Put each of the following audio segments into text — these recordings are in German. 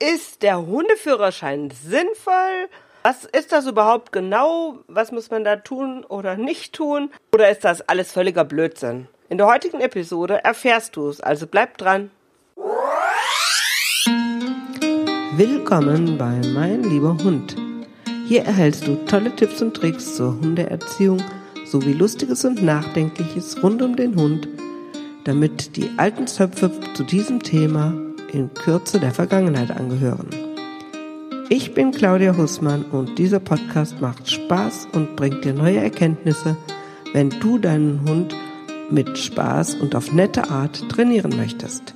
Ist der Hundeführerschein sinnvoll? Was ist das überhaupt genau? Was muss man da tun oder nicht tun? Oder ist das alles völliger Blödsinn? In der heutigen Episode erfährst du es, also bleib dran. Willkommen bei Mein lieber Hund. Hier erhältst du tolle Tipps und Tricks zur Hundeerziehung sowie Lustiges und Nachdenkliches rund um den Hund, damit die alten Zöpfe zu diesem Thema in Kürze der Vergangenheit angehören. Ich bin Claudia Hussmann und dieser Podcast macht Spaß und bringt dir neue Erkenntnisse, wenn du deinen Hund mit Spaß und auf nette Art trainieren möchtest.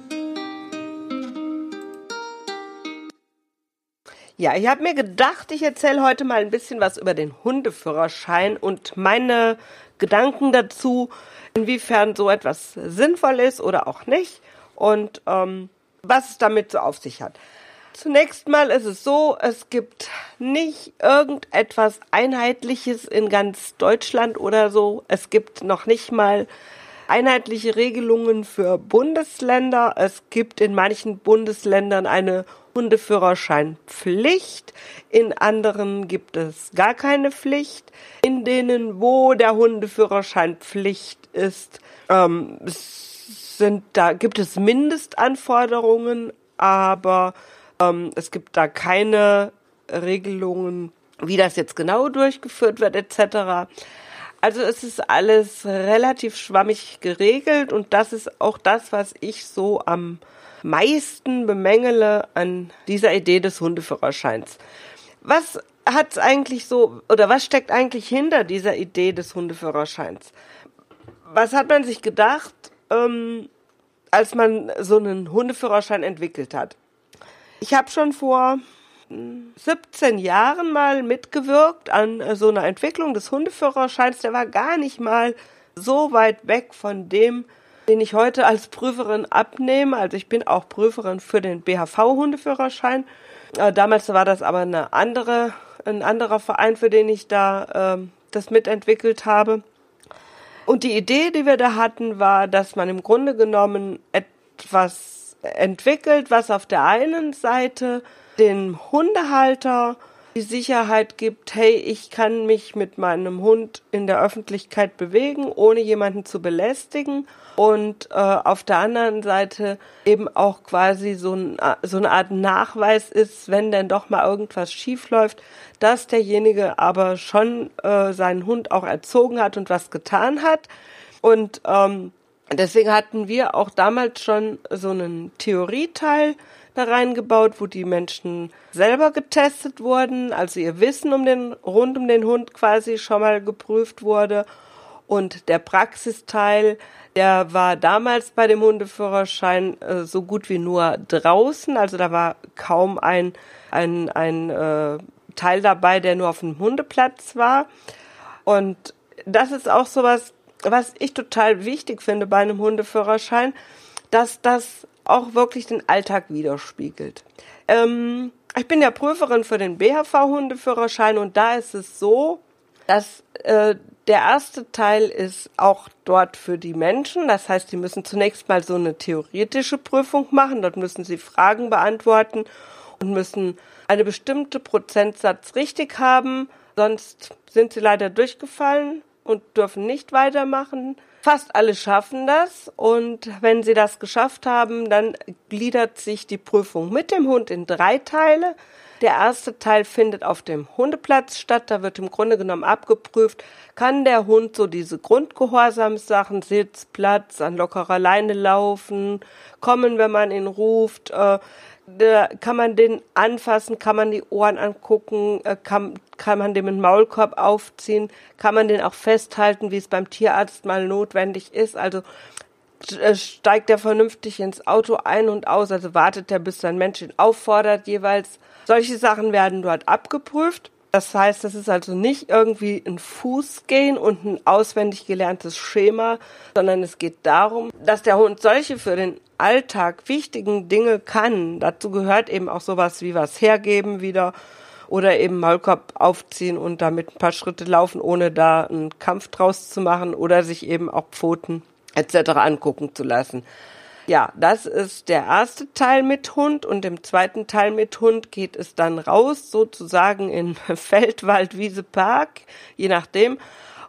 Ja, ich habe mir gedacht, ich erzähle heute mal ein bisschen was über den Hundeführerschein und meine Gedanken dazu, inwiefern so etwas sinnvoll ist oder auch nicht und ähm, was es damit so auf sich hat. Zunächst mal ist es so, es gibt nicht irgendetwas Einheitliches in ganz Deutschland oder so. Es gibt noch nicht mal einheitliche Regelungen für Bundesländer. Es gibt in manchen Bundesländern eine Hundeführerscheinpflicht. In anderen gibt es gar keine Pflicht. In denen, wo der Hundeführerschein Pflicht ist, ähm, sind da gibt es Mindestanforderungen, aber ähm, es gibt da keine Regelungen, wie das jetzt genau durchgeführt wird etc. Also es ist alles relativ schwammig geregelt und das ist auch das, was ich so am meisten bemängele an dieser Idee des Hundeführerscheins. Was hat's eigentlich so oder was steckt eigentlich hinter dieser Idee des Hundeführerscheins? Was hat man sich gedacht, ähm, als man so einen Hundeführerschein entwickelt hat? Ich habe schon vor 17 Jahren mal mitgewirkt an äh, so einer Entwicklung des Hundeführerscheins. Der war gar nicht mal so weit weg von dem, den ich heute als Prüferin abnehme. Also ich bin auch Prüferin für den BHV-Hundeführerschein. Äh, damals war das aber eine andere, ein anderer Verein, für den ich da äh, das mitentwickelt habe. Und die Idee, die wir da hatten, war, dass man im Grunde genommen etwas entwickelt, was auf der einen Seite dem Hundehalter die Sicherheit gibt, hey, ich kann mich mit meinem Hund in der Öffentlichkeit bewegen, ohne jemanden zu belästigen. Und äh, auf der anderen Seite eben auch quasi so, ein, so eine Art Nachweis ist, wenn denn doch mal irgendwas schief läuft, dass derjenige aber schon äh, seinen Hund auch erzogen hat und was getan hat. Und ähm, deswegen hatten wir auch damals schon so einen Theorieteil, da reingebaut, wo die Menschen selber getestet wurden, also ihr Wissen um den, rund um den Hund quasi schon mal geprüft wurde. Und der Praxisteil, der war damals bei dem Hundeführerschein äh, so gut wie nur draußen. Also da war kaum ein, ein, ein äh, Teil dabei, der nur auf dem Hundeplatz war. Und das ist auch sowas, was ich total wichtig finde bei einem Hundeführerschein, dass das auch wirklich den Alltag widerspiegelt. Ähm, ich bin ja Prüferin für den BHV-Hundeführerschein und da ist es so, dass äh, der erste Teil ist auch dort für die Menschen. Das heißt, die müssen zunächst mal so eine theoretische Prüfung machen. Dort müssen sie Fragen beantworten und müssen eine bestimmte Prozentsatz richtig haben. Sonst sind sie leider durchgefallen und dürfen nicht weitermachen. Fast alle schaffen das und wenn sie das geschafft haben, dann gliedert sich die Prüfung mit dem Hund in drei Teile. Der erste Teil findet auf dem Hundeplatz statt. Da wird im Grunde genommen abgeprüft, kann der Hund so diese Grundgehorsamssachen, Sitz, Platz, an lockerer Leine laufen, kommen, wenn man ihn ruft, äh, da kann man den anfassen, kann man die Ohren angucken, äh, kann, kann man dem Maulkorb aufziehen, kann man den auch festhalten, wie es beim Tierarzt mal notwendig ist. Also äh, steigt er vernünftig ins Auto ein und aus, also wartet er, bis sein Mensch ihn auffordert jeweils. Solche Sachen werden dort abgeprüft. Das heißt, das ist also nicht irgendwie ein Fußgehen und ein auswendig gelerntes Schema, sondern es geht darum, dass der Hund solche für den Alltag wichtigen Dinge kann. Dazu gehört eben auch sowas wie was hergeben wieder oder eben Maulkorb aufziehen und damit ein paar Schritte laufen, ohne da einen Kampf draus zu machen oder sich eben auch Pfoten etc. angucken zu lassen. Ja, das ist der erste Teil mit Hund und im zweiten Teil mit Hund geht es dann raus, sozusagen in Feld, Wald, Wiese, Park, je nachdem.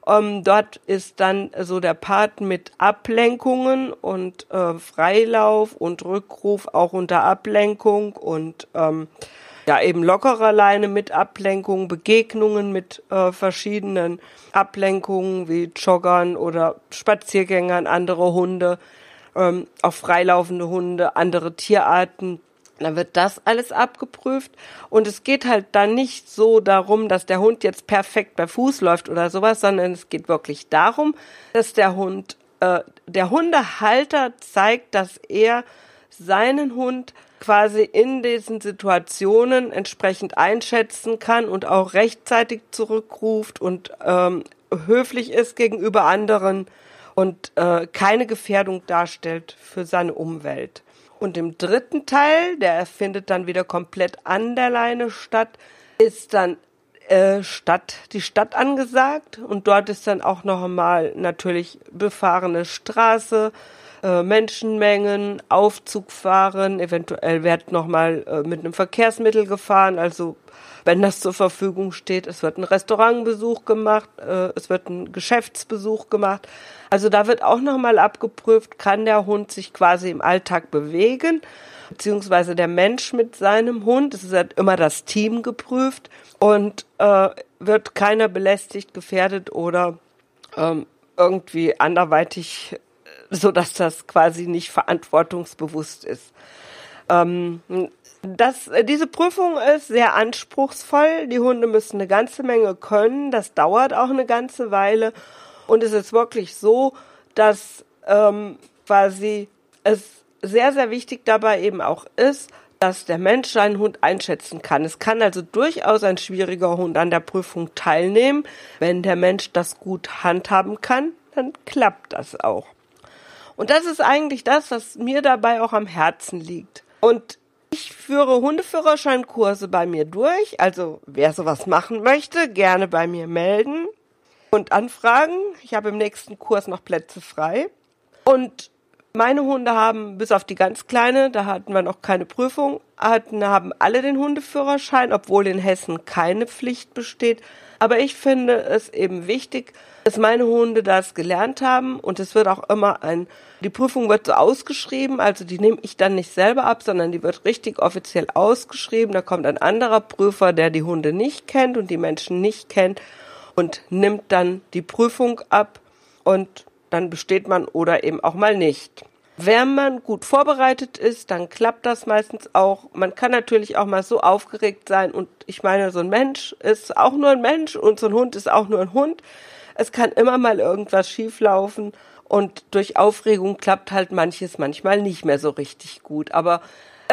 Ähm, dort ist dann so der Part mit Ablenkungen und äh, Freilauf und Rückruf auch unter Ablenkung und ähm, ja eben lockerer Leine mit Ablenkung, Begegnungen mit äh, verschiedenen Ablenkungen wie Joggern oder Spaziergängern, andere Hunde ähm, auch freilaufende Hunde, andere Tierarten. Dann wird das alles abgeprüft und es geht halt dann nicht so darum, dass der Hund jetzt perfekt bei Fuß läuft oder sowas, sondern es geht wirklich darum, dass der Hund, äh, der Hundehalter zeigt, dass er seinen Hund quasi in diesen Situationen entsprechend einschätzen kann und auch rechtzeitig zurückruft und ähm, höflich ist gegenüber anderen und äh, keine Gefährdung darstellt für seine Umwelt. Und im dritten Teil, der findet dann wieder komplett an der Leine statt, ist dann äh, Stadt, die Stadt angesagt und dort ist dann auch noch einmal natürlich befahrene Straße, äh, Menschenmengen, Aufzug fahren, eventuell wird noch mal äh, mit einem Verkehrsmittel gefahren, also wenn das zur Verfügung steht. Es wird ein Restaurantbesuch gemacht, äh, es wird ein Geschäftsbesuch gemacht. Also da wird auch nochmal abgeprüft, kann der Hund sich quasi im Alltag bewegen, beziehungsweise der Mensch mit seinem Hund. Es wird immer das Team geprüft und äh, wird keiner belästigt, gefährdet oder ähm, irgendwie anderweitig, so dass das quasi nicht verantwortungsbewusst ist. Ähm, das, diese Prüfung ist sehr anspruchsvoll. Die Hunde müssen eine ganze Menge können. Das dauert auch eine ganze Weile. Und es ist wirklich so, dass ähm, quasi es sehr, sehr wichtig dabei eben auch ist, dass der Mensch seinen Hund einschätzen kann. Es kann also durchaus ein schwieriger Hund an der Prüfung teilnehmen. Wenn der Mensch das gut handhaben kann, dann klappt das auch. Und das ist eigentlich das, was mir dabei auch am Herzen liegt. Und ich führe Hundeführerscheinkurse bei mir durch. Also wer sowas machen möchte, gerne bei mir melden und anfragen. Ich habe im nächsten Kurs noch Plätze frei. Und meine Hunde haben, bis auf die ganz kleine, da hatten wir noch keine Prüfung, hatten, haben alle den Hundeführerschein, obwohl in Hessen keine Pflicht besteht. Aber ich finde es eben wichtig, dass meine Hunde das gelernt haben und es wird auch immer ein, die Prüfung wird so ausgeschrieben, also die nehme ich dann nicht selber ab, sondern die wird richtig offiziell ausgeschrieben. Da kommt ein anderer Prüfer, der die Hunde nicht kennt und die Menschen nicht kennt und nimmt dann die Prüfung ab und dann besteht man oder eben auch mal nicht. Wenn man gut vorbereitet ist, dann klappt das meistens auch. Man kann natürlich auch mal so aufgeregt sein und ich meine, so ein Mensch ist auch nur ein Mensch und so ein Hund ist auch nur ein Hund. Es kann immer mal irgendwas schieflaufen und durch Aufregung klappt halt manches manchmal nicht mehr so richtig gut. Aber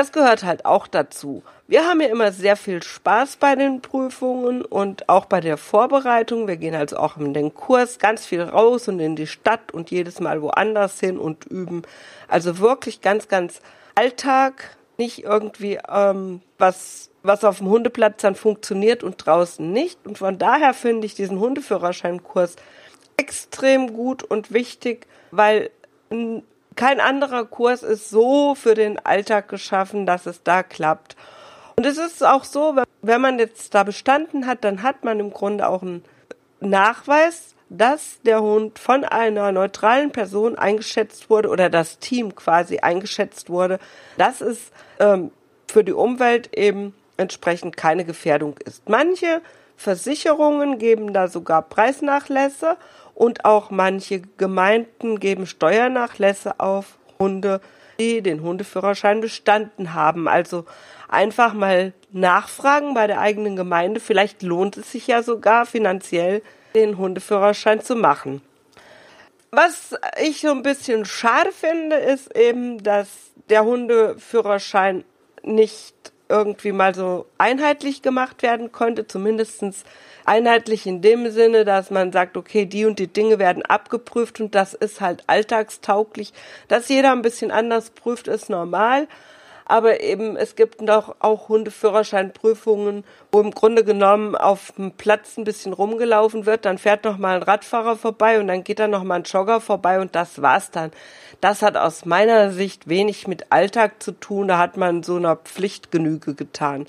es gehört halt auch dazu. Wir haben ja immer sehr viel Spaß bei den Prüfungen und auch bei der Vorbereitung. Wir gehen also auch in den Kurs ganz viel raus und in die Stadt und jedes Mal woanders hin und üben. Also wirklich ganz, ganz Alltag, nicht irgendwie ähm, was was auf dem Hundeplatz dann funktioniert und draußen nicht. Und von daher finde ich diesen Hundeführerscheinkurs extrem gut und wichtig, weil kein anderer Kurs ist so für den Alltag geschaffen, dass es da klappt. Und es ist auch so, wenn man jetzt da bestanden hat, dann hat man im Grunde auch einen Nachweis, dass der Hund von einer neutralen Person eingeschätzt wurde oder das Team quasi eingeschätzt wurde. Das ist ähm, für die Umwelt eben entsprechend keine Gefährdung ist. Manche Versicherungen geben da sogar Preisnachlässe und auch manche Gemeinden geben Steuernachlässe auf Hunde, die den Hundeführerschein bestanden haben. Also einfach mal nachfragen bei der eigenen Gemeinde. Vielleicht lohnt es sich ja sogar finanziell, den Hundeführerschein zu machen. Was ich so ein bisschen schade finde, ist eben, dass der Hundeführerschein nicht irgendwie mal so einheitlich gemacht werden konnte, zumindestens einheitlich in dem Sinne, dass man sagt, okay, die und die Dinge werden abgeprüft und das ist halt alltagstauglich. Dass jeder ein bisschen anders prüft, ist normal. aber eben es gibt noch auch Hundeführerscheinprüfungen, wo im Grunde genommen auf dem Platz ein bisschen rumgelaufen wird, dann fährt noch mal ein Radfahrer vorbei und dann geht da noch mal ein Jogger vorbei und das war's dann. Das hat aus meiner Sicht wenig mit Alltag zu tun, da hat man so einer Pflichtgenüge getan.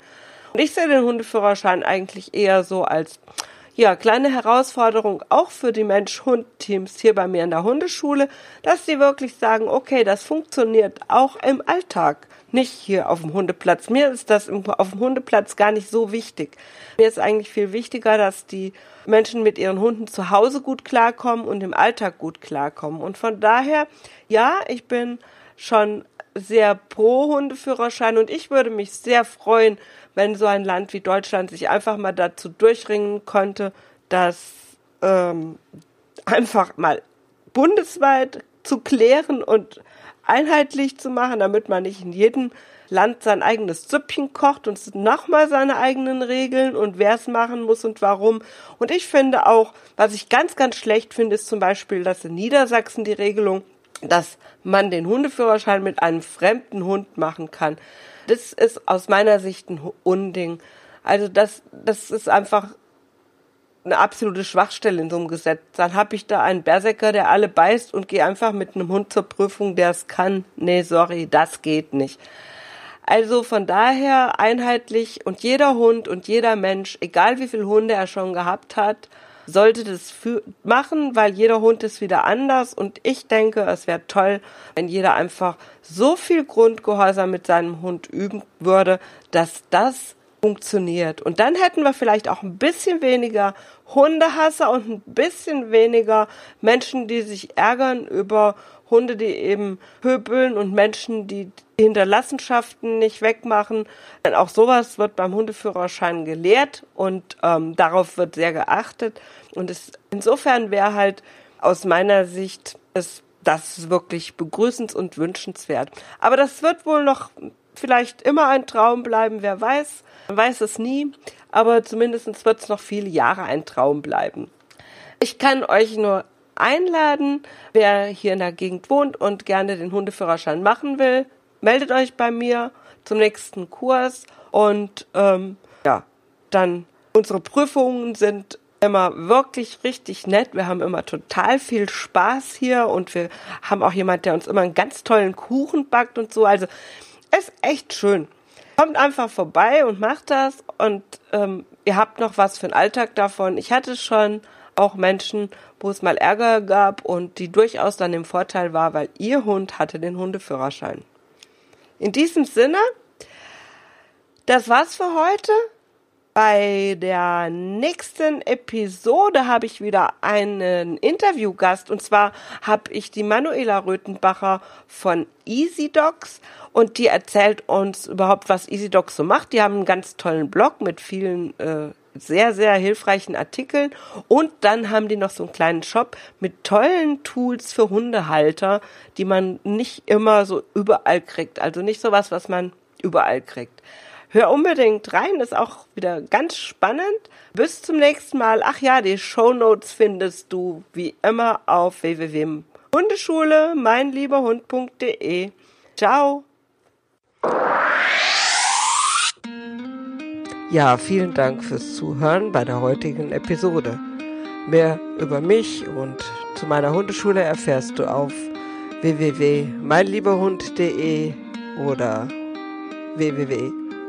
Ich sehe den Hundeführerschein eigentlich eher so als ja, kleine Herausforderung auch für die Mensch-Hund-Teams hier bei mir in der Hundeschule, dass sie wirklich sagen, okay, das funktioniert auch im Alltag, nicht hier auf dem Hundeplatz. Mir ist das auf dem Hundeplatz gar nicht so wichtig. Mir ist eigentlich viel wichtiger, dass die Menschen mit ihren Hunden zu Hause gut klarkommen und im Alltag gut klarkommen. Und von daher, ja, ich bin schon sehr pro Hundeführerschein und ich würde mich sehr freuen, wenn so ein Land wie Deutschland sich einfach mal dazu durchringen könnte, das ähm, einfach mal bundesweit zu klären und einheitlich zu machen, damit man nicht in jedem Land sein eigenes Süppchen kocht und nochmal seine eigenen Regeln und wer es machen muss und warum. Und ich finde auch, was ich ganz, ganz schlecht finde, ist zum Beispiel, dass in Niedersachsen die Regelung, dass man den Hundeführerschein mit einem fremden Hund machen kann. Das ist aus meiner Sicht ein Unding. Also das, das ist einfach eine absolute Schwachstelle in so einem Gesetz. Dann habe ich da einen Berserker, der alle beißt und gehe einfach mit einem Hund zur Prüfung, der es kann. Nee, sorry, das geht nicht. Also von daher einheitlich und jeder Hund und jeder Mensch, egal wie viele Hunde er schon gehabt hat, sollte das machen, weil jeder Hund ist wieder anders. Und ich denke, es wäre toll, wenn jeder einfach so viel Grundgehorsam mit seinem Hund üben würde, dass das funktioniert. Und dann hätten wir vielleicht auch ein bisschen weniger Hundehasser und ein bisschen weniger Menschen, die sich ärgern über Hunde, die eben pöbeln und Menschen, die Hinterlassenschaften nicht wegmachen. Denn auch sowas wird beim Hundeführerschein gelehrt und ähm, darauf wird sehr geachtet. Und es, insofern wäre halt aus meiner Sicht es, das wirklich begrüßens- und wünschenswert. Aber das wird wohl noch vielleicht immer ein Traum bleiben, wer weiß. Man weiß es nie, aber zumindest wird es noch viele Jahre ein Traum bleiben. Ich kann euch nur einladen, wer hier in der Gegend wohnt und gerne den Hundeführerschein machen will, meldet euch bei mir zum nächsten Kurs und ähm, ja, dann unsere Prüfungen sind immer wirklich richtig nett. Wir haben immer total viel Spaß hier und wir haben auch jemand, der uns immer einen ganz tollen Kuchen backt und so. Also ist echt schön. Kommt einfach vorbei und macht das und ähm, ihr habt noch was für den Alltag davon. Ich hatte schon auch Menschen, wo es mal Ärger gab und die durchaus dann im Vorteil war, weil ihr Hund hatte den Hundeführerschein. In diesem Sinne, das war's für heute. Bei der nächsten Episode habe ich wieder einen Interviewgast und zwar habe ich die Manuela Röthenbacher von EasyDocs und die erzählt uns überhaupt, was EasyDocs so macht. Die haben einen ganz tollen Blog mit vielen äh, sehr, sehr hilfreichen Artikeln und dann haben die noch so einen kleinen Shop mit tollen Tools für Hundehalter, die man nicht immer so überall kriegt. Also nicht sowas, was man überall kriegt. Hör unbedingt rein, ist auch wieder ganz spannend. Bis zum nächsten Mal. Ach ja, die Show Notes findest du wie immer auf www.hundeschule meinlieberhund.de. Ciao. Ja, vielen Dank fürs Zuhören bei der heutigen Episode. Mehr über mich und zu meiner Hundeschule erfährst du auf www.meinlieberhund.de oder www